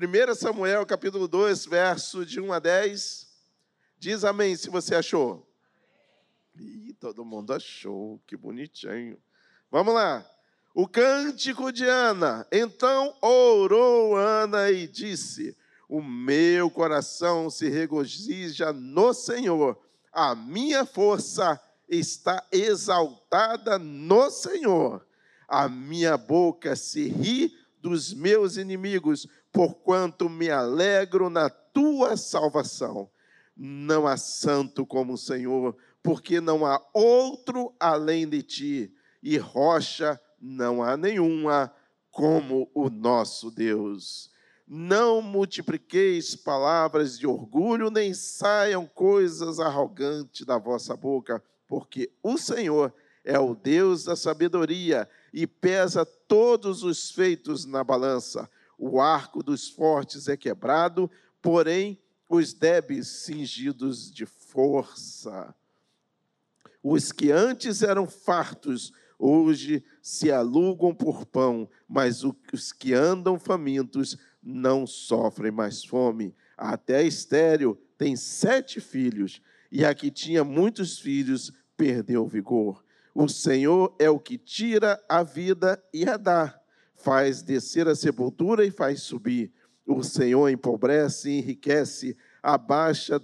1 Samuel, capítulo 2, verso de 1 a 10. Diz amém se você achou. Ih, todo mundo achou, que bonitinho. Vamos lá. O cântico de Ana. Então orou Ana e disse: O meu coração se regozija no Senhor, a minha força está exaltada no Senhor. A minha boca se ri dos meus inimigos, porquanto me alegro na tua salvação. Não há santo como o Senhor, porque não há outro além de ti, e rocha não há nenhuma como o nosso Deus. Não multipliqueis palavras de orgulho, nem saiam coisas arrogantes da vossa boca, porque o Senhor é o Deus da sabedoria e pesa todos os feitos na balança. O arco dos fortes é quebrado, porém os débeis cingidos de força. Os que antes eram fartos, hoje se alugam por pão, mas os que andam famintos não sofrem mais fome. Até Estéreo tem sete filhos, e a que tinha muitos filhos perdeu vigor. O Senhor é o que tira a vida e a dá, faz descer a sepultura e faz subir. O Senhor empobrece enriquece, abaixa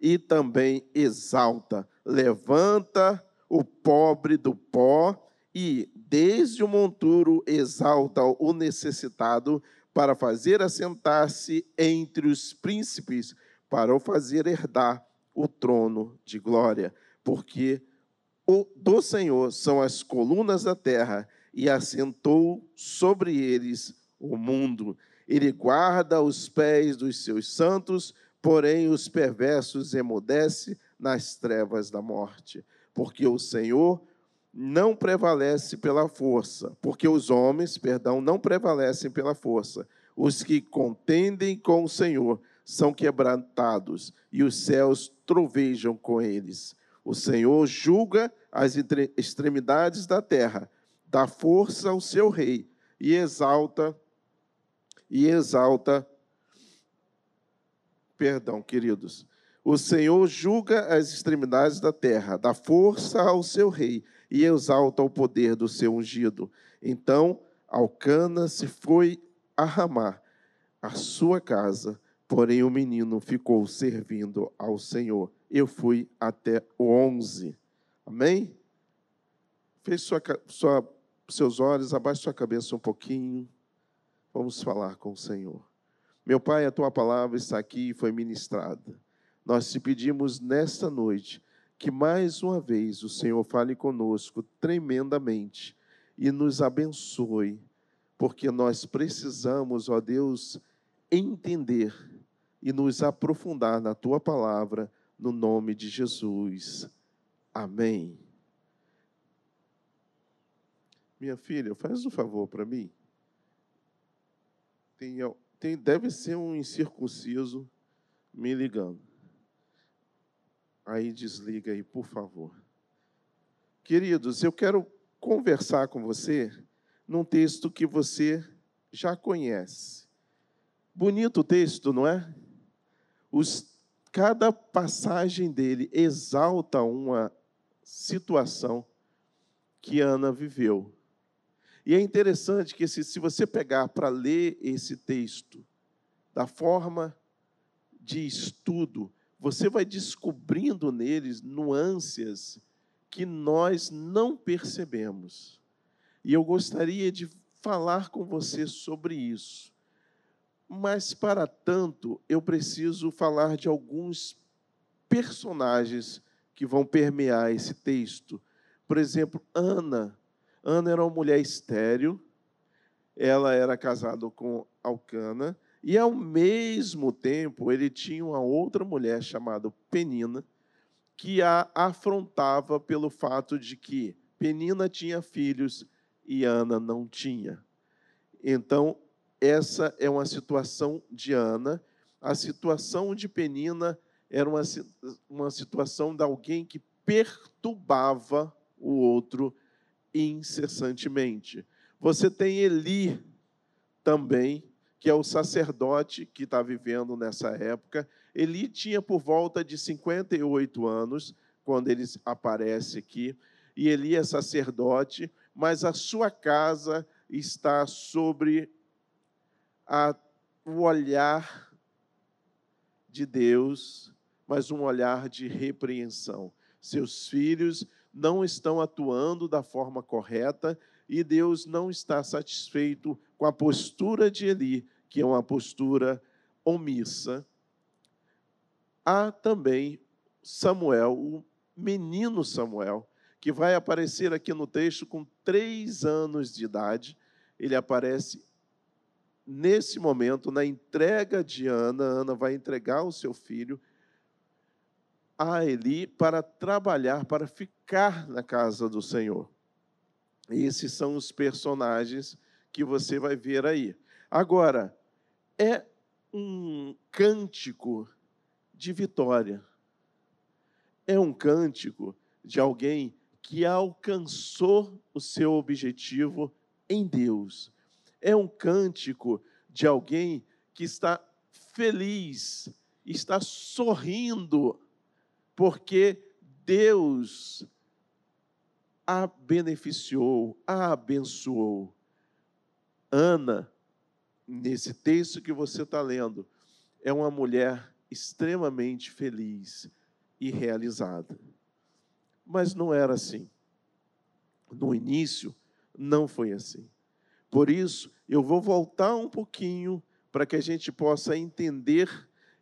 e também exalta. Levanta o pobre do pó e, desde o monturo, exalta o necessitado para fazer assentar-se entre os príncipes, para o fazer herdar o trono de glória. Porque do Senhor são as colunas da terra, e assentou sobre eles o mundo. Ele guarda os pés dos seus santos, porém os perversos emudece nas trevas da morte. Porque o Senhor não prevalece pela força, porque os homens, perdão, não prevalecem pela força. Os que contendem com o Senhor são quebrantados, e os céus trovejam com eles. O Senhor julga as extremidades da terra, dá força ao seu rei e exalta e exalta Perdão, queridos. O Senhor julga as extremidades da terra, dá força ao seu rei e exalta o poder do seu ungido. Então Alcana se foi a Ramá, a sua casa, porém o menino ficou servindo ao Senhor. Eu fui até o 11. Amém? Feche sua, sua, seus olhos, abaixe sua cabeça um pouquinho. Vamos falar com o Senhor. Meu Pai, a tua palavra está aqui e foi ministrada. Nós te pedimos nesta noite que mais uma vez o Senhor fale conosco tremendamente e nos abençoe, porque nós precisamos, ó Deus, entender e nos aprofundar na tua palavra, no nome de Jesus. Amém. Minha filha, faz um favor para mim. Tem, tem, deve ser um incircunciso me ligando. Aí desliga aí, por favor. Queridos, eu quero conversar com você num texto que você já conhece. Bonito o texto, não é? Os, cada passagem dele exalta uma situação que Ana viveu. E é interessante que se, se você pegar para ler esse texto da forma de estudo, você vai descobrindo neles nuances que nós não percebemos. E eu gostaria de falar com você sobre isso. Mas, para tanto, eu preciso falar de alguns personagens que vão permear esse texto. Por exemplo, Ana. Ana era uma mulher estéril, ela era casada com Alcana, e ao mesmo tempo ele tinha uma outra mulher chamada Penina, que a afrontava pelo fato de que Penina tinha filhos e Ana não tinha. Então, essa é uma situação de Ana. A situação de Penina era uma, uma situação de alguém que perturbava o outro incessantemente. Você tem Eli também, que é o sacerdote que está vivendo nessa época. Eli tinha por volta de 58 anos quando ele aparece aqui, e Eli é sacerdote, mas a sua casa está sobre a, o olhar de Deus, mas um olhar de repreensão. Seus filhos não estão atuando da forma correta e Deus não está satisfeito com a postura de Eli, que é uma postura omissa. Há também Samuel, o menino Samuel, que vai aparecer aqui no texto com três anos de idade. Ele aparece nesse momento, na entrega de Ana. Ana vai entregar o seu filho a Eli para trabalhar, para ficar na casa do Senhor. Esses são os personagens que você vai ver aí. Agora, é um cântico de vitória. É um cântico de alguém que alcançou o seu objetivo em Deus. É um cântico de alguém que está feliz, está sorrindo, porque Deus a beneficiou, a abençoou. Ana, nesse texto que você está lendo, é uma mulher extremamente feliz e realizada. Mas não era assim. No início, não foi assim. Por isso, eu vou voltar um pouquinho para que a gente possa entender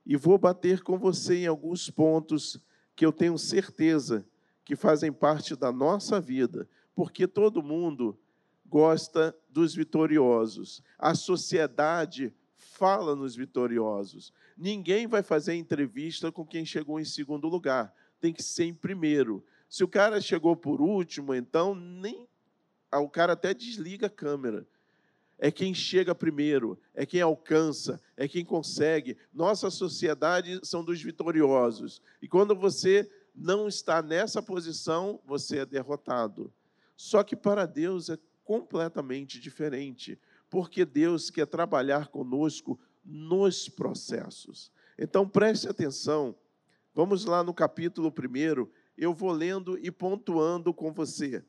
e vou bater com você em alguns pontos que eu tenho certeza que fazem parte da nossa vida, porque todo mundo gosta dos vitoriosos. A sociedade fala nos vitoriosos. Ninguém vai fazer entrevista com quem chegou em segundo lugar. Tem que ser em primeiro. Se o cara chegou por último, então nem ah, o cara até desliga a câmera. É quem chega primeiro, é quem alcança, é quem consegue. Nossa sociedade são dos vitoriosos. E quando você não está nessa posição, você é derrotado. Só que para Deus é completamente diferente, porque Deus quer trabalhar conosco nos processos. Então preste atenção. Vamos lá no capítulo 1, eu vou lendo e pontuando com você.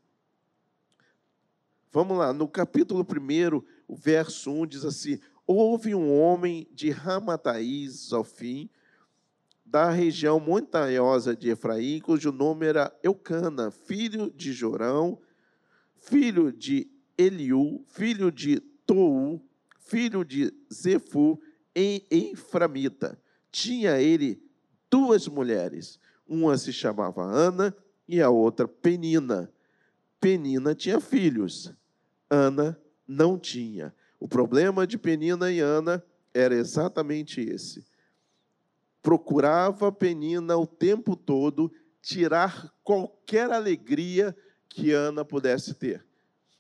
Vamos lá, no capítulo 1, o verso 1 diz assim: Houve um homem de Ramataís ao fim, da região montanhosa de Efraim, cujo nome era Eucana, filho de Jorão, filho de Eliú, filho de Tou, filho de Zefu, em Eframita. Tinha ele duas mulheres, uma se chamava Ana e a outra Penina. Penina tinha filhos, Ana não tinha. O problema de Penina e Ana era exatamente esse. Procurava Penina o tempo todo tirar qualquer alegria que Ana pudesse ter.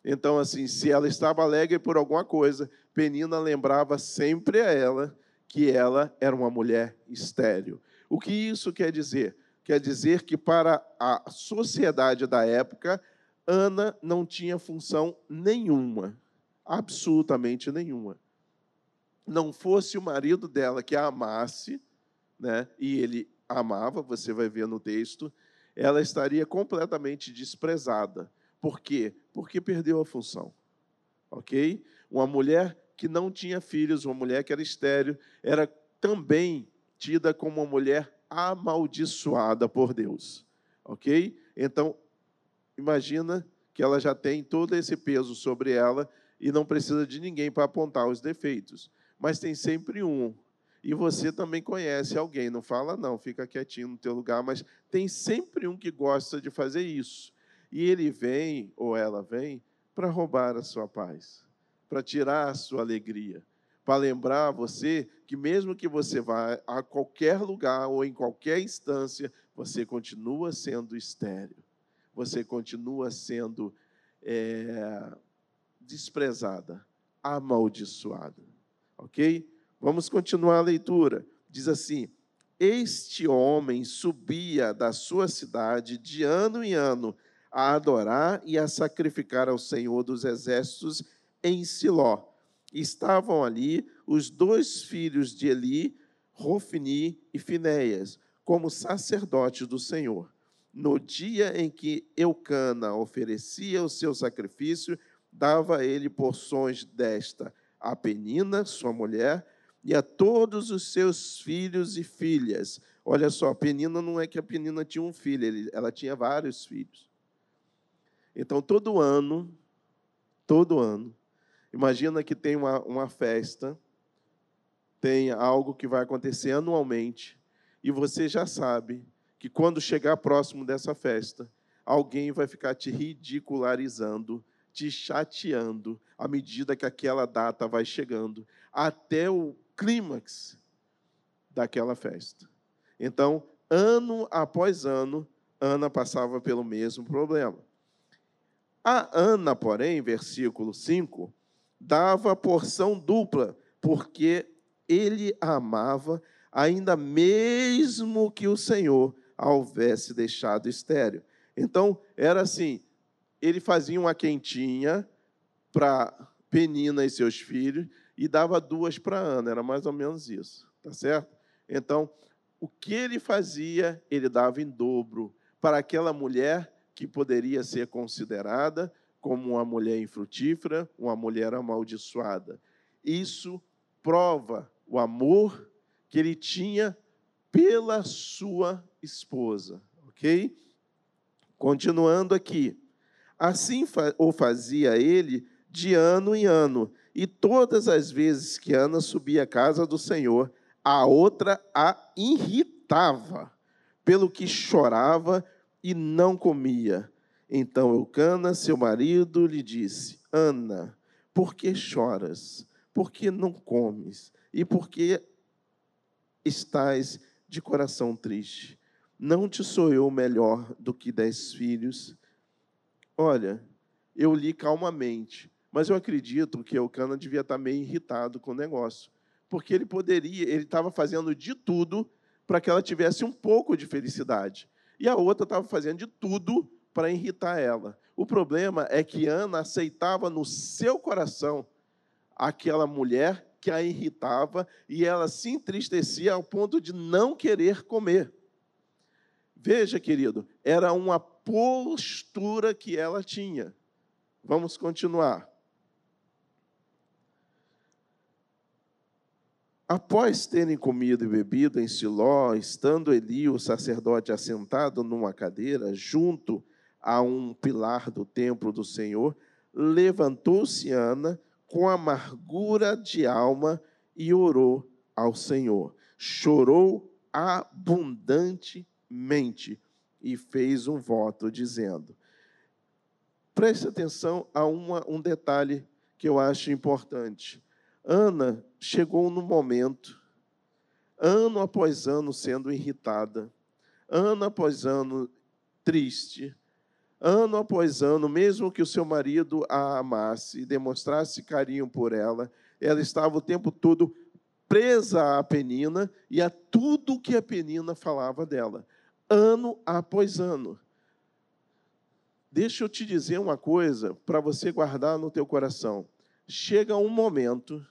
Então, assim, se ela estava alegre por alguma coisa, Penina lembrava sempre a ela que ela era uma mulher estéril. O que isso quer dizer? Quer dizer que para a sociedade da época, Ana não tinha função nenhuma, absolutamente nenhuma. Não fosse o marido dela que a amasse, né, e ele amava, você vai ver no texto, ela estaria completamente desprezada. Por quê? Porque perdeu a função. Ok? Uma mulher que não tinha filhos, uma mulher que era estéril, era também tida como uma mulher amaldiçoada por Deus. Ok? Então, imagina que ela já tem todo esse peso sobre ela e não precisa de ninguém para apontar os defeitos. Mas tem sempre um. E você também conhece alguém, não fala não, fica quietinho no teu lugar, mas tem sempre um que gosta de fazer isso. E ele vem, ou ela vem, para roubar a sua paz, para tirar a sua alegria, para lembrar você que mesmo que você vá a qualquer lugar ou em qualquer instância, você continua sendo estéreo, você continua sendo é, desprezada, amaldiçoada. Ok? Vamos continuar a leitura. Diz assim: Este homem subia da sua cidade de ano em ano a adorar e a sacrificar ao Senhor dos exércitos em Siló estavam ali os dois filhos de Eli, Rofni e Finéias, como sacerdotes do Senhor. No dia em que Eucana oferecia o seu sacrifício, dava ele porções desta a Penina, sua mulher, e a todos os seus filhos e filhas. Olha só, a Penina não é que a Penina tinha um filho, ela tinha vários filhos. Então, todo ano, todo ano, imagina que tem uma, uma festa, tem algo que vai acontecer anualmente, e você já sabe que quando chegar próximo dessa festa, alguém vai ficar te ridicularizando, te chateando, à medida que aquela data vai chegando, até o clímax daquela festa. Então, ano após ano, Ana passava pelo mesmo problema. A Ana, porém, versículo 5, dava porção dupla, porque ele a amava, ainda mesmo que o Senhor a houvesse deixado estéreo. Então, era assim: ele fazia uma quentinha para Penina e seus filhos e dava duas para Ana, era mais ou menos isso, tá certo? Então, o que ele fazia, ele dava em dobro para aquela mulher que poderia ser considerada como uma mulher infrutífera, uma mulher amaldiçoada. Isso prova o amor que ele tinha pela sua esposa, ok? Continuando aqui. Assim o fazia ele de ano em ano, e todas as vezes que Ana subia à casa do Senhor, a outra a irritava, pelo que chorava e não comia. Então Eucana, seu marido, lhe disse: Ana, por que choras? Por que não comes? E por que estás de coração triste? Não te sou eu melhor do que dez filhos? Olha, eu li calmamente, mas eu acredito que Eucana devia estar meio irritado com o negócio, porque ele poderia, ele estava fazendo de tudo para que ela tivesse um pouco de felicidade, e a outra estava fazendo de tudo para irritar ela. O problema é que Ana aceitava no seu coração aquela mulher que a irritava e ela se entristecia ao ponto de não querer comer. Veja, querido, era uma postura que ela tinha. Vamos continuar. Após terem comido e bebido em Siló, estando Eli, o sacerdote, assentado numa cadeira, junto a um pilar do templo do Senhor, levantou-se Ana com amargura de alma e orou ao Senhor. Chorou abundantemente mente e fez um voto dizendo: Preste atenção a uma, um detalhe que eu acho importante. Ana chegou no momento, ano após ano sendo irritada, ano após ano triste, ano após ano, mesmo que o seu marido a amasse e demonstrasse carinho por ela, ela estava o tempo todo presa à penina e a tudo que a penina falava dela ano após ano. Deixa eu te dizer uma coisa para você guardar no teu coração. Chega um momento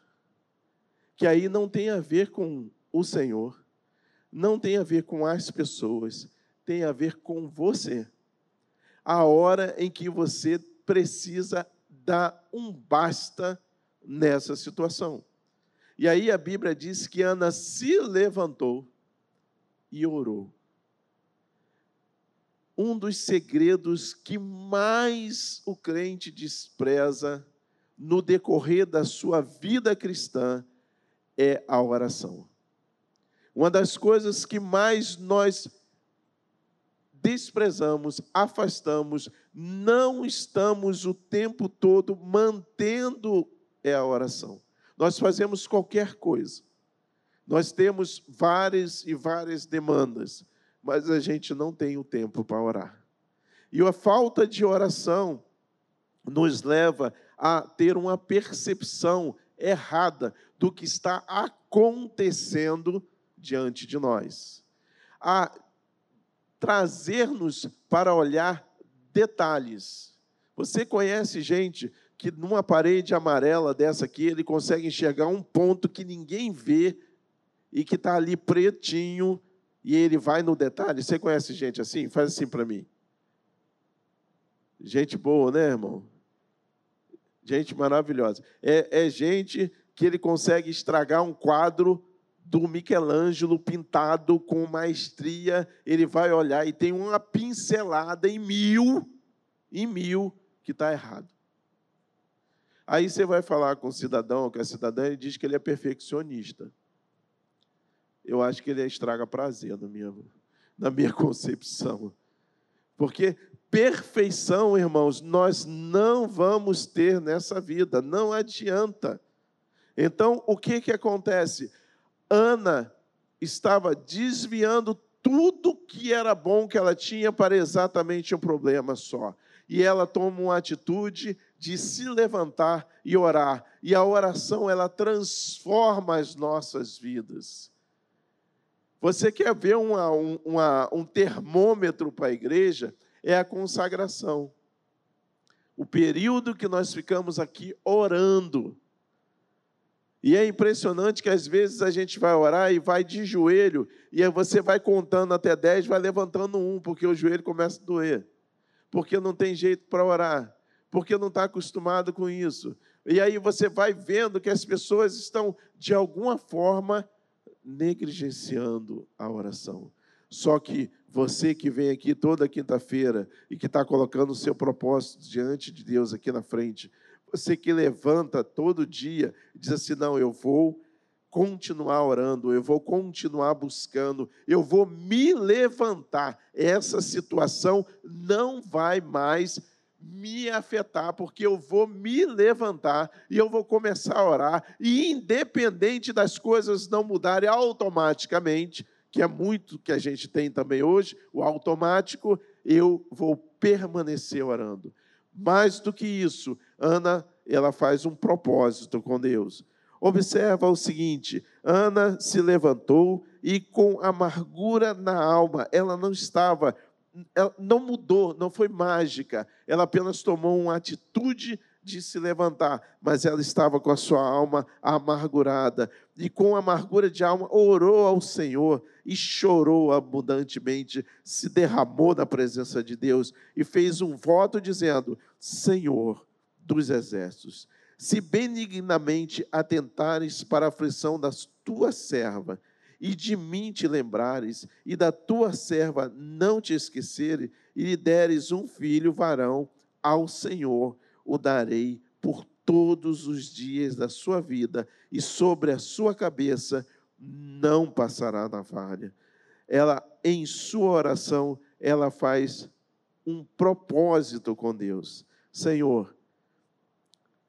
que aí não tem a ver com o Senhor, não tem a ver com as pessoas, tem a ver com você. A hora em que você precisa dar um basta nessa situação. E aí a Bíblia diz que Ana se levantou e orou um dos segredos que mais o crente despreza no decorrer da sua vida cristã é a oração. Uma das coisas que mais nós desprezamos, afastamos, não estamos o tempo todo mantendo é a oração. Nós fazemos qualquer coisa. Nós temos várias e várias demandas mas a gente não tem o tempo para orar. E a falta de oração nos leva a ter uma percepção errada do que está acontecendo diante de nós, a trazer-nos para olhar detalhes. Você conhece gente que numa parede amarela dessa aqui, ele consegue enxergar um ponto que ninguém vê e que está ali pretinho e ele vai no detalhe. Você conhece gente assim? Faz assim para mim. Gente boa, né, irmão? Gente maravilhosa. É, é gente que ele consegue estragar um quadro do Michelangelo pintado com maestria, ele vai olhar e tem uma pincelada em mil, em mil, que está errado. Aí você vai falar com o cidadão, com a cidadã, ele diz que ele é perfeccionista. Eu acho que ele estraga prazer na minha, na minha concepção. Porque perfeição, irmãos, nós não vamos ter nessa vida, não adianta. Então, o que, que acontece? Ana estava desviando tudo que era bom que ela tinha para exatamente um problema só. E ela toma uma atitude de se levantar e orar. E a oração, ela transforma as nossas vidas. Você quer ver uma, uma, um termômetro para a igreja? É a consagração. O período que nós ficamos aqui orando e é impressionante que às vezes a gente vai orar e vai de joelho, e aí você vai contando até 10, vai levantando um, porque o joelho começa a doer. Porque não tem jeito para orar, porque não está acostumado com isso. E aí você vai vendo que as pessoas estão, de alguma forma, negligenciando a oração. Só que você que vem aqui toda quinta-feira e que está colocando o seu propósito diante de Deus aqui na frente, você que levanta todo dia e diz assim: não, eu vou continuar orando, eu vou continuar buscando, eu vou me levantar. Essa situação não vai mais me afetar, porque eu vou me levantar e eu vou começar a orar, e independente das coisas não mudarem automaticamente, que é muito que a gente tem também hoje, o automático, eu vou permanecer orando. Mais do que isso, Ana, ela faz um propósito com Deus. Observa o seguinte: Ana se levantou e com amargura na alma, ela não estava, não mudou, não foi mágica, ela apenas tomou uma atitude de se levantar, mas ela estava com a sua alma amargurada. E com amargura de alma orou ao Senhor e chorou abundantemente, se derramou na presença de Deus e fez um voto dizendo: Senhor dos exércitos, se benignamente atentares para a aflição da tua serva e de mim te lembrares, e da tua serva não te esqueceres, e lhe deres um filho varão, ao Senhor o darei por todos os dias da sua vida, e sobre a sua cabeça não passará navalha. Ela, em sua oração, ela faz um propósito com Deus. Senhor,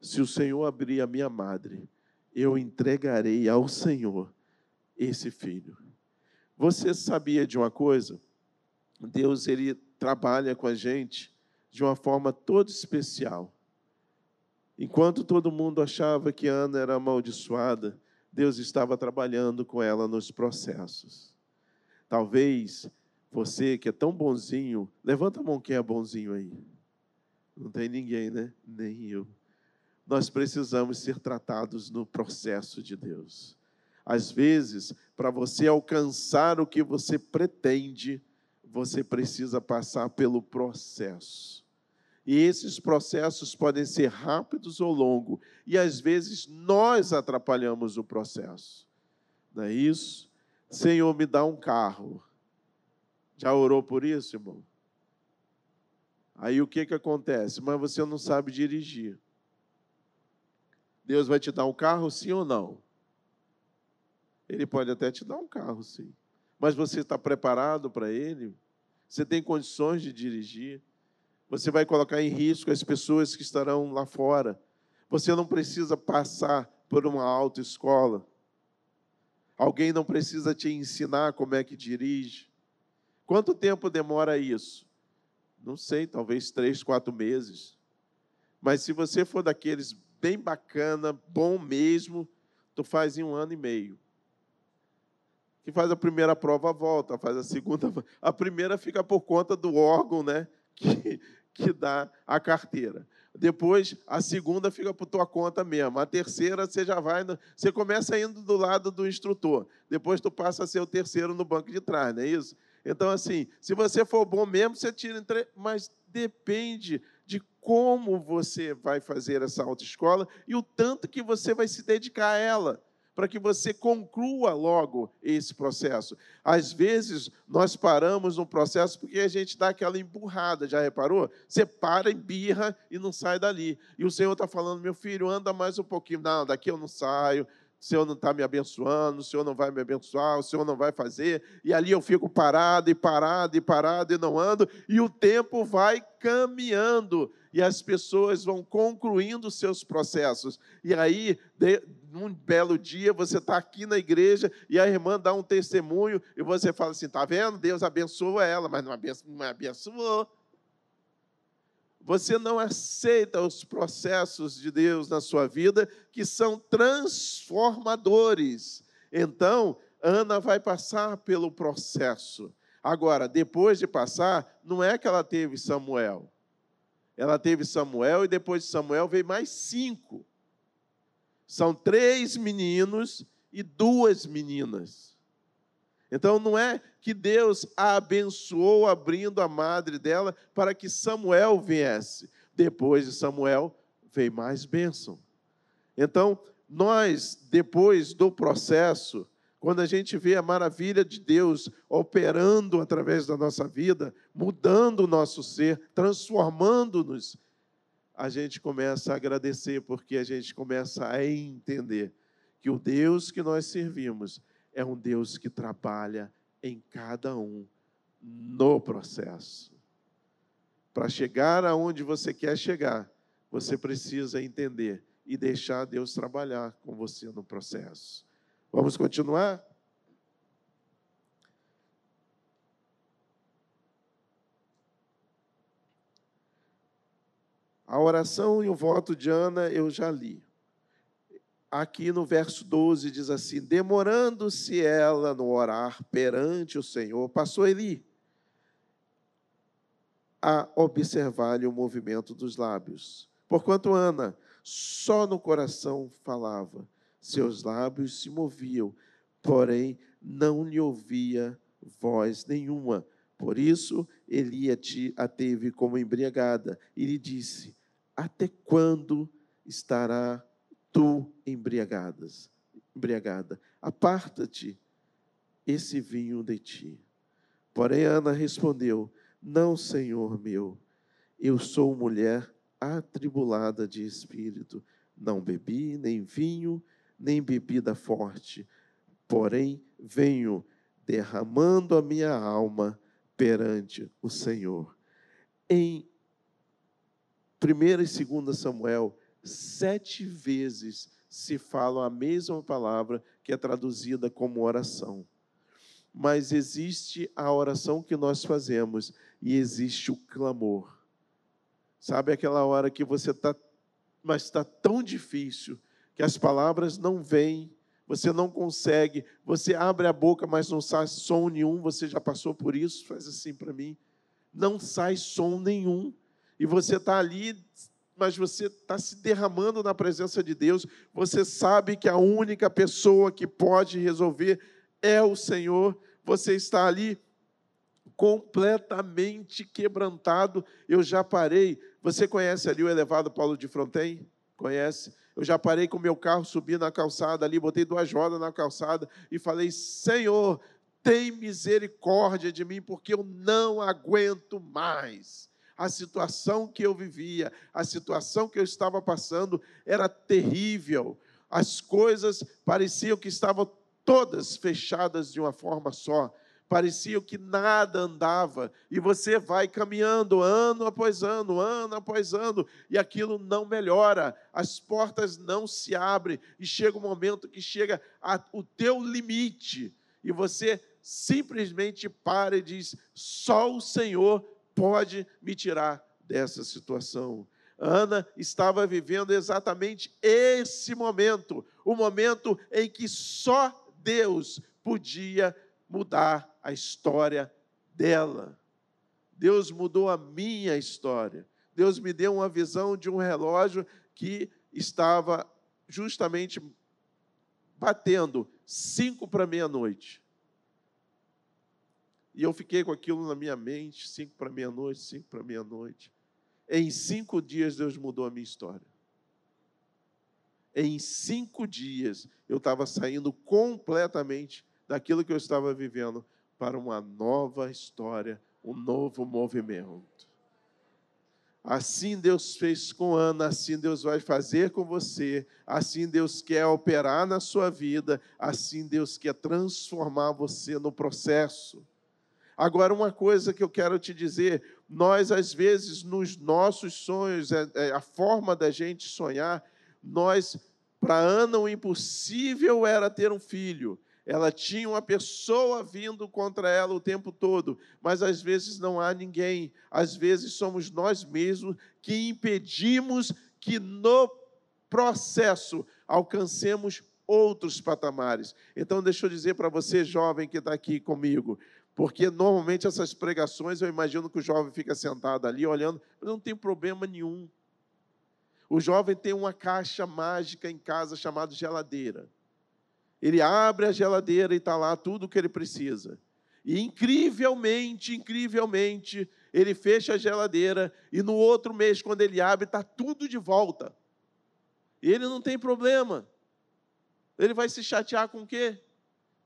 se o Senhor abrir a minha madre, eu entregarei ao Senhor esse filho. Você sabia de uma coisa? Deus ele trabalha com a gente de uma forma toda especial. Enquanto todo mundo achava que Ana era amaldiçoada, Deus estava trabalhando com ela nos processos. Talvez você que é tão bonzinho, levanta a mão quem é bonzinho aí. Não tem ninguém, né? Nem eu. Nós precisamos ser tratados no processo de Deus. Às vezes, para você alcançar o que você pretende, você precisa passar pelo processo. E esses processos podem ser rápidos ou longos, e às vezes nós atrapalhamos o processo. Não é isso? Senhor, me dá um carro. Já orou por isso, irmão? Aí o que, que acontece? Mas você não sabe dirigir. Deus vai te dar um carro, sim ou não? Ele pode até te dar um carro, sim. Mas você está preparado para ele? Você tem condições de dirigir? Você vai colocar em risco as pessoas que estarão lá fora. Você não precisa passar por uma autoescola. Alguém não precisa te ensinar como é que dirige. Quanto tempo demora isso? Não sei, talvez três, quatro meses. Mas se você for daqueles bem bacana, bom mesmo, tu faz em um ano e meio. Que faz a primeira prova, volta, faz a segunda. A primeira fica por conta do órgão, né? Que, que dá a carteira. Depois, a segunda fica por tua conta mesmo. A terceira, você já vai. No... Você começa indo do lado do instrutor. Depois, tu passa a ser o terceiro no banco de trás, não é isso? Então, assim, se você for bom mesmo, você tira. Mas depende de como você vai fazer essa autoescola e o tanto que você vai se dedicar a ela para que você conclua logo esse processo. Às vezes, nós paramos no processo porque a gente dá aquela emburrada, já reparou? Você para, embirra e não sai dali. E o Senhor está falando, meu filho, anda mais um pouquinho. Não, daqui eu não saio, o Senhor não está me abençoando, o Senhor não vai me abençoar, o Senhor não vai fazer, e ali eu fico parado e parado e parado e não ando, e o tempo vai caminhando, e as pessoas vão concluindo seus processos. E aí, num belo dia, você está aqui na igreja e a irmã dá um testemunho e você fala assim: está vendo? Deus abençoa ela, mas não abençoou. Você não aceita os processos de Deus na sua vida que são transformadores. Então, Ana vai passar pelo processo. Agora, depois de passar, não é que ela teve Samuel. Ela teve Samuel e depois de Samuel veio mais cinco. São três meninos e duas meninas. Então não é que Deus a abençoou abrindo a madre dela para que Samuel viesse. Depois de Samuel veio mais bênção. Então, nós, depois do processo, quando a gente vê a maravilha de Deus operando através da nossa vida, mudando o nosso ser, transformando-nos, a gente começa a agradecer, porque a gente começa a entender que o Deus que nós servimos é um Deus que trabalha em cada um no processo. Para chegar aonde você quer chegar, você precisa entender e deixar Deus trabalhar com você no processo. Vamos continuar? A oração e o voto de Ana eu já li aqui no verso 12 diz assim: Demorando-se ela no orar perante o Senhor, passou Eli a observar-lhe o movimento dos lábios. Porquanto Ana só no coração falava, seus lábios se moviam, porém não lhe ouvia voz nenhuma. Por isso Eli a teve como embriagada e lhe disse: Até quando estará tu embriagadas, embriagada, aparta-te esse vinho de ti. Porém, Ana respondeu: Não, Senhor meu, eu sou mulher atribulada de espírito. Não bebi nem vinho, nem bebida forte. Porém, venho derramando a minha alma perante o Senhor. Em 1 e 2 Samuel, sete vezes se fala a mesma palavra que é traduzida como oração. Mas existe a oração que nós fazemos e existe o clamor. Sabe aquela hora que você está, mas está tão difícil que as palavras não vêm, você não consegue, você abre a boca, mas não sai som nenhum. Você já passou por isso? Faz assim para mim. Não sai som nenhum. E você está ali mas você está se derramando na presença de Deus, você sabe que a única pessoa que pode resolver é o Senhor, você está ali completamente quebrantado. Eu já parei. Você conhece ali o elevado Paulo de Fronten? Conhece? Eu já parei com meu carro, subi na calçada ali, botei duas rodas na calçada e falei: Senhor, tem misericórdia de mim, porque eu não aguento mais a situação que eu vivia, a situação que eu estava passando era terrível. As coisas pareciam que estavam todas fechadas de uma forma só. Parecia que nada andava, e você vai caminhando ano após ano, ano após ano, e aquilo não melhora, as portas não se abrem, e chega um momento que chega o teu limite, e você simplesmente para e diz: só o Senhor pode me tirar dessa situação. Ana estava vivendo exatamente esse momento, o momento em que só Deus podia mudar a história dela. Deus mudou a minha história. Deus me deu uma visão de um relógio que estava justamente batendo cinco para meia-noite. E eu fiquei com aquilo na minha mente, cinco para meia-noite, cinco para meia-noite. Em cinco dias Deus mudou a minha história. Em cinco dias eu estava saindo completamente daquilo que eu estava vivendo para uma nova história, um novo movimento. Assim Deus fez com Ana, assim Deus vai fazer com você, assim Deus quer operar na sua vida, assim Deus quer transformar você no processo. Agora, uma coisa que eu quero te dizer: nós, às vezes, nos nossos sonhos, é, é, a forma da gente sonhar, nós, para Ana, o impossível era ter um filho. Ela tinha uma pessoa vindo contra ela o tempo todo, mas às vezes não há ninguém. Às vezes somos nós mesmos que impedimos que no processo alcancemos outros patamares. Então, deixa eu dizer para você, jovem que está aqui comigo, porque normalmente essas pregações eu imagino que o jovem fica sentado ali olhando, não tem problema nenhum. O jovem tem uma caixa mágica em casa chamada geladeira. Ele abre a geladeira e está lá tudo o que ele precisa. E incrivelmente, incrivelmente, ele fecha a geladeira e no outro mês, quando ele abre, está tudo de volta. E ele não tem problema. Ele vai se chatear com o quê?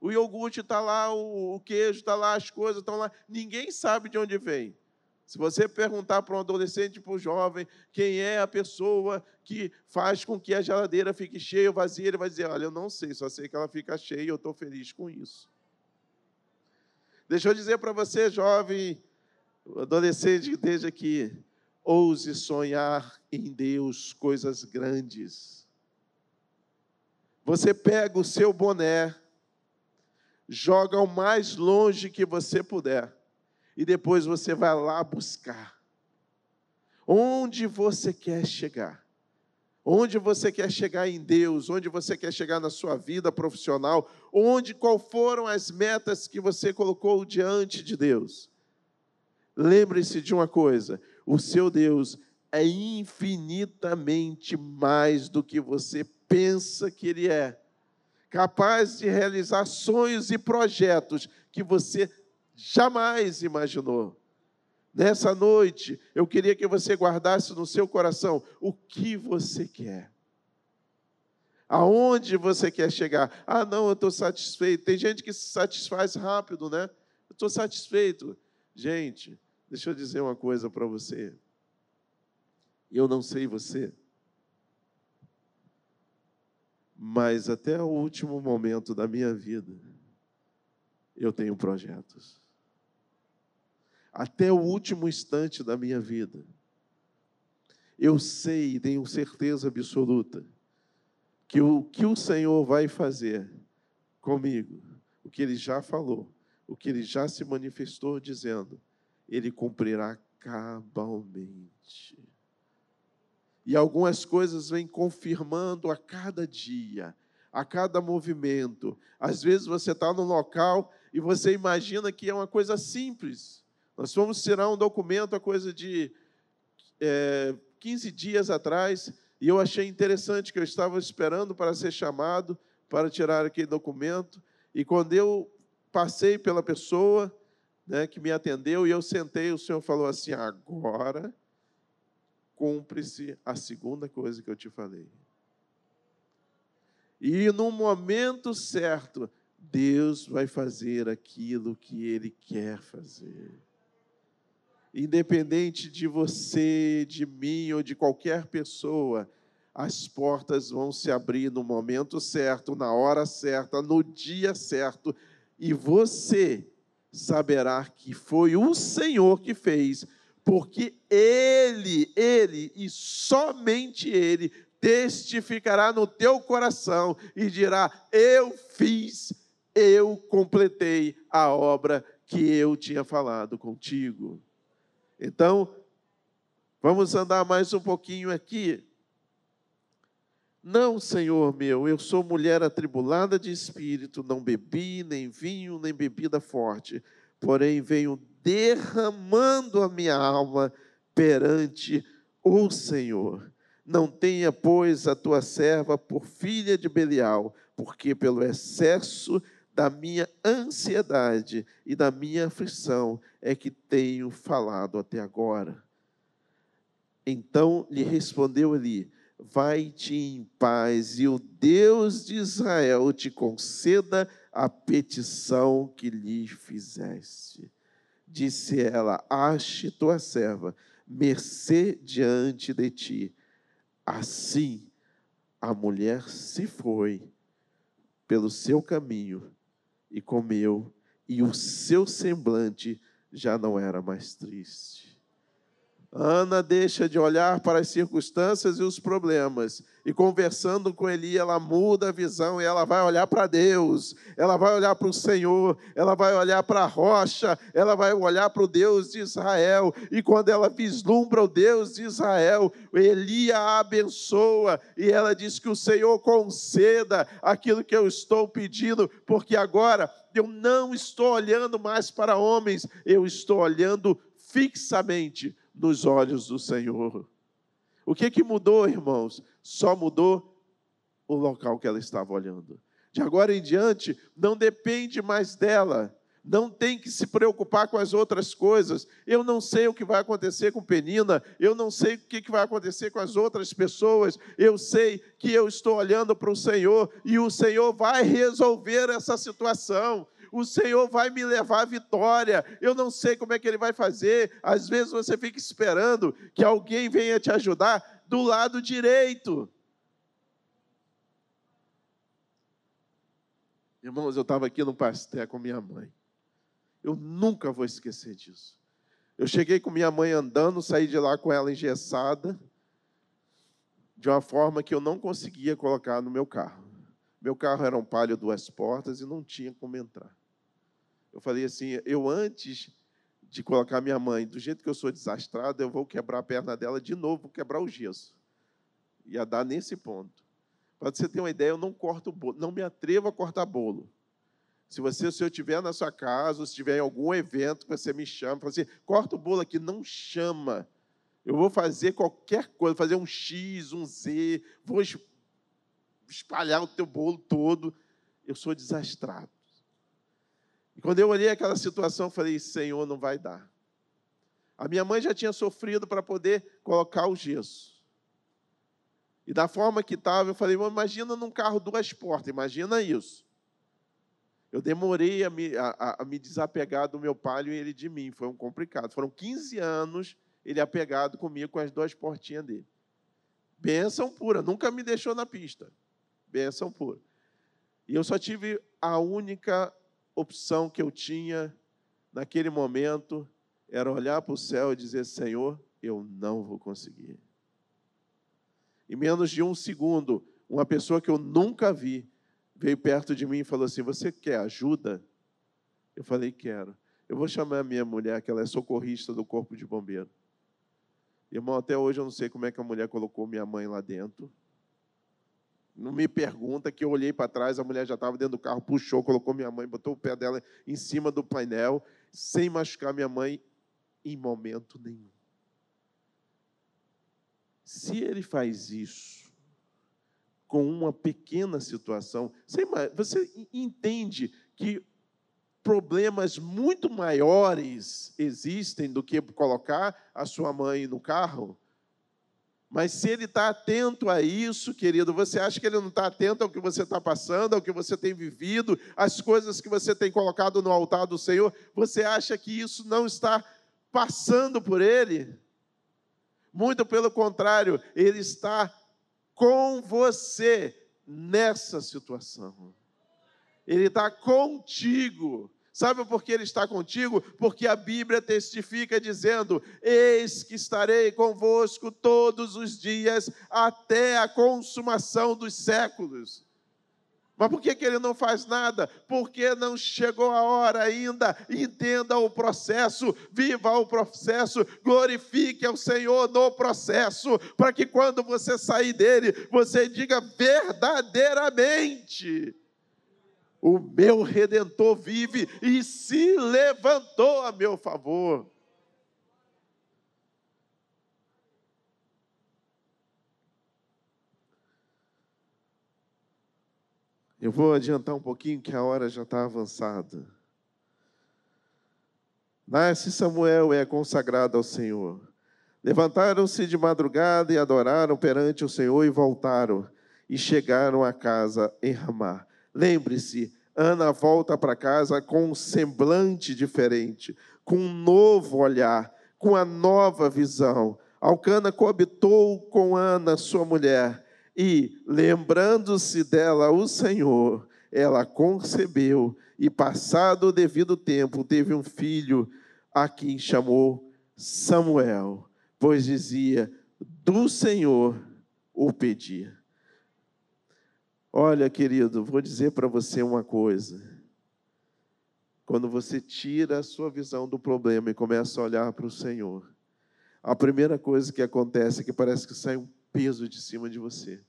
O iogurte está lá, o queijo está lá, as coisas estão lá. Ninguém sabe de onde vem. Se você perguntar para um adolescente, para um jovem, quem é a pessoa que faz com que a geladeira fique cheia ou vazia, ele vai dizer: Olha, eu não sei, só sei que ela fica cheia e eu estou feliz com isso. Deixa eu dizer para você, jovem, adolescente que esteja aqui, ouse sonhar em Deus coisas grandes. Você pega o seu boné, joga o mais longe que você puder e depois você vai lá buscar. Onde você quer chegar? Onde você quer chegar em Deus? Onde você quer chegar na sua vida profissional? Onde, qual foram as metas que você colocou diante de Deus? Lembre-se de uma coisa: o seu Deus é infinitamente mais do que você pensa que Ele é, capaz de realizar sonhos e projetos que você jamais imaginou. Nessa noite, eu queria que você guardasse no seu coração o que você quer. Aonde você quer chegar? Ah, não, eu estou satisfeito. Tem gente que se satisfaz rápido, né? Eu estou satisfeito. Gente, deixa eu dizer uma coisa para você. Eu não sei você, mas até o último momento da minha vida, eu tenho projetos até o último instante da minha vida. Eu sei e tenho certeza absoluta que o que o Senhor vai fazer comigo, o que ele já falou, o que ele já se manifestou dizendo, ele cumprirá cabalmente. E algumas coisas vêm confirmando a cada dia, a cada movimento. Às vezes você está no local e você imagina que é uma coisa simples. Nós fomos tirar um documento, a coisa de é, 15 dias atrás, e eu achei interessante que eu estava esperando para ser chamado para tirar aquele documento, e quando eu passei pela pessoa né, que me atendeu e eu sentei, o senhor falou assim: agora cumpre-se a segunda coisa que eu te falei. E no momento certo, Deus vai fazer aquilo que Ele quer fazer independente de você, de mim ou de qualquer pessoa, as portas vão se abrir no momento certo, na hora certa, no dia certo, e você saberá que foi o Senhor que fez, porque Ele, Ele e somente Ele testificará no teu coração e dirá: Eu fiz, eu completei a obra que eu tinha falado contigo. Então, vamos andar mais um pouquinho aqui. Não, Senhor meu, eu sou mulher atribulada de espírito, não bebi nem vinho, nem bebida forte, porém venho derramando a minha alma perante Ô Senhor, não tenha, pois, a tua serva por filha de Belial, porque pelo excesso da minha ansiedade e da minha aflição é que tenho falado até agora. Então lhe respondeu Eli: Vai-te em paz, e o Deus de Israel te conceda a petição que lhe fizeste. Disse ela: Ache tua serva, mercê diante de ti. Assim a mulher se foi pelo seu caminho e comeu, e o seu semblante já não era mais triste. Ana deixa de olhar para as circunstâncias e os problemas. E conversando com Eli, ela muda a visão e ela vai olhar para Deus, ela vai olhar para o Senhor, ela vai olhar para a rocha, ela vai olhar para o Deus de Israel. E quando ela vislumbra o Deus de Israel, Eli a abençoa e ela diz que o Senhor conceda aquilo que eu estou pedindo, porque agora eu não estou olhando mais para homens, eu estou olhando fixamente nos olhos do Senhor. O que, que mudou, irmãos? Só mudou o local que ela estava olhando. De agora em diante, não depende mais dela. Não tem que se preocupar com as outras coisas. Eu não sei o que vai acontecer com Penina, eu não sei o que vai acontecer com as outras pessoas. Eu sei que eu estou olhando para o Senhor e o Senhor vai resolver essa situação o Senhor vai me levar à vitória. Eu não sei como é que Ele vai fazer. Às vezes você fica esperando que alguém venha te ajudar do lado direito. Irmãos, eu estava aqui no pastel com minha mãe. Eu nunca vou esquecer disso. Eu cheguei com minha mãe andando, saí de lá com ela engessada, de uma forma que eu não conseguia colocar no meu carro. Meu carro era um palio duas portas e não tinha como entrar eu falei assim: eu antes de colocar minha mãe, do jeito que eu sou desastrado, eu vou quebrar a perna dela de novo, vou quebrar o gesso. Ia dar nesse ponto. Para você ter uma ideia, eu não corto bolo, não me atrevo a cortar bolo. Se você, se eu estiver na sua casa, ou se tiver em algum evento, você me chama, fala assim, corta o bolo aqui, não chama. Eu vou fazer qualquer coisa, fazer um X, um Z, vou espalhar o teu bolo todo. Eu sou desastrado. E quando eu olhei aquela situação, falei: Senhor, não vai dar. A minha mãe já tinha sofrido para poder colocar o gesso. E da forma que estava, eu falei: imagina num carro duas portas, imagina isso. Eu demorei a me, a, a me desapegar do meu pai e ele de mim, foi um complicado. Foram 15 anos ele apegado comigo com as duas portinhas dele. Benção pura, nunca me deixou na pista. Benção pura. E eu só tive a única opção que eu tinha naquele momento era olhar para o céu e dizer: Senhor, eu não vou conseguir. Em menos de um segundo, uma pessoa que eu nunca vi veio perto de mim e falou assim: Você quer ajuda? Eu falei: Quero. Eu vou chamar a minha mulher, que ela é socorrista do Corpo de Bombeiro. Irmão, até hoje eu não sei como é que a mulher colocou minha mãe lá dentro. Não me pergunta que eu olhei para trás, a mulher já estava dentro do carro, puxou, colocou minha mãe, botou o pé dela em cima do painel, sem machucar minha mãe em momento nenhum. Se ele faz isso com uma pequena situação, você entende que problemas muito maiores existem do que colocar a sua mãe no carro? Mas se ele está atento a isso, querido, você acha que ele não está atento ao que você está passando, ao que você tem vivido, às coisas que você tem colocado no altar do Senhor? Você acha que isso não está passando por ele? Muito pelo contrário, ele está com você nessa situação. Ele está contigo. Sabe por que ele está contigo? Porque a Bíblia testifica dizendo: Eis que estarei convosco todos os dias até a consumação dos séculos. Mas por que, que ele não faz nada? Porque não chegou a hora ainda. Entenda o processo, viva o processo, glorifique ao Senhor no processo, para que quando você sair dele, você diga verdadeiramente o meu redentor vive e se levantou a meu favor. Eu vou adiantar um pouquinho que a hora já está avançada. Nasce Samuel é consagrado ao Senhor. Levantaram-se de madrugada e adoraram perante o Senhor e voltaram e chegaram à casa em Ramá. Lembre-se, Ana volta para casa com um semblante diferente, com um novo olhar, com a nova visão. Alcana coabitou com Ana, sua mulher, e, lembrando-se dela o Senhor, ela concebeu e, passado o devido tempo, teve um filho, a quem chamou Samuel, pois dizia: Do Senhor o pedia. Olha, querido, vou dizer para você uma coisa. Quando você tira a sua visão do problema e começa a olhar para o Senhor, a primeira coisa que acontece é que parece que sai um peso de cima de você.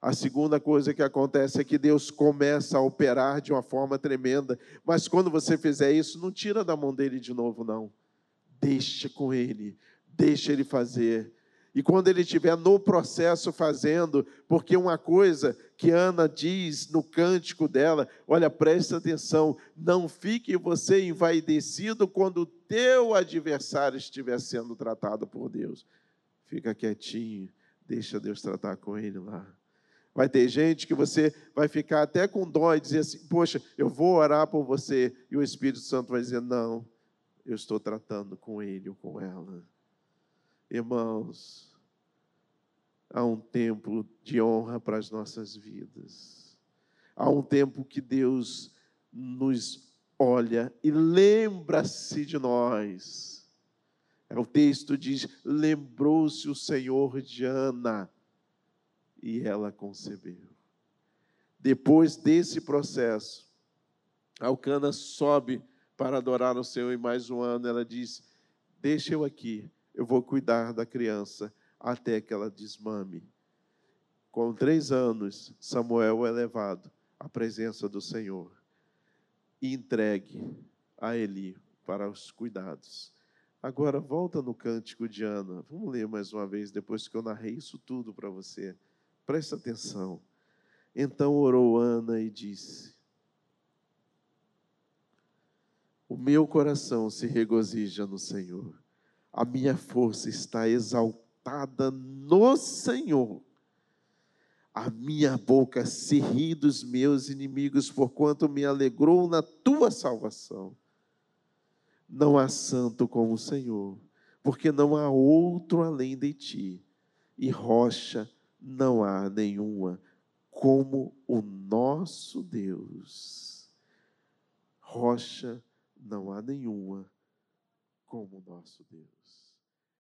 A segunda coisa que acontece é que Deus começa a operar de uma forma tremenda, mas quando você fizer isso, não tira da mão dele de novo, não. Deixa com ele, deixa ele fazer. E quando ele estiver no processo fazendo, porque uma coisa que Ana diz no cântico dela, olha, presta atenção, não fique você envaidecido quando o teu adversário estiver sendo tratado por Deus. Fica quietinho, deixa Deus tratar com ele lá. Vai ter gente que você vai ficar até com dó e dizer assim: Poxa, eu vou orar por você. E o Espírito Santo vai dizer: Não, eu estou tratando com ele ou com ela. Irmãos, há um tempo de honra para as nossas vidas. Há um tempo que Deus nos olha e lembra-se de nós. É, o texto diz: lembrou-se o Senhor de Ana e ela concebeu. Depois desse processo, Alcana sobe para adorar o Senhor e mais um ano ela diz: Deixa eu aqui, eu vou cuidar da criança até que ela desmame. Com três anos, Samuel é levado à presença do Senhor e entregue a Eli para os cuidados. Agora, volta no cântico de Ana. Vamos ler mais uma vez, depois que eu narrei isso tudo para você. Presta atenção. Então orou Ana e disse: O meu coração se regozija no Senhor a minha força está exaltada no Senhor. A minha boca se ri dos meus inimigos, porquanto me alegrou na tua salvação. Não há santo como o Senhor, porque não há outro além de ti, e rocha não há nenhuma como o nosso Deus. Rocha não há nenhuma como nosso Deus.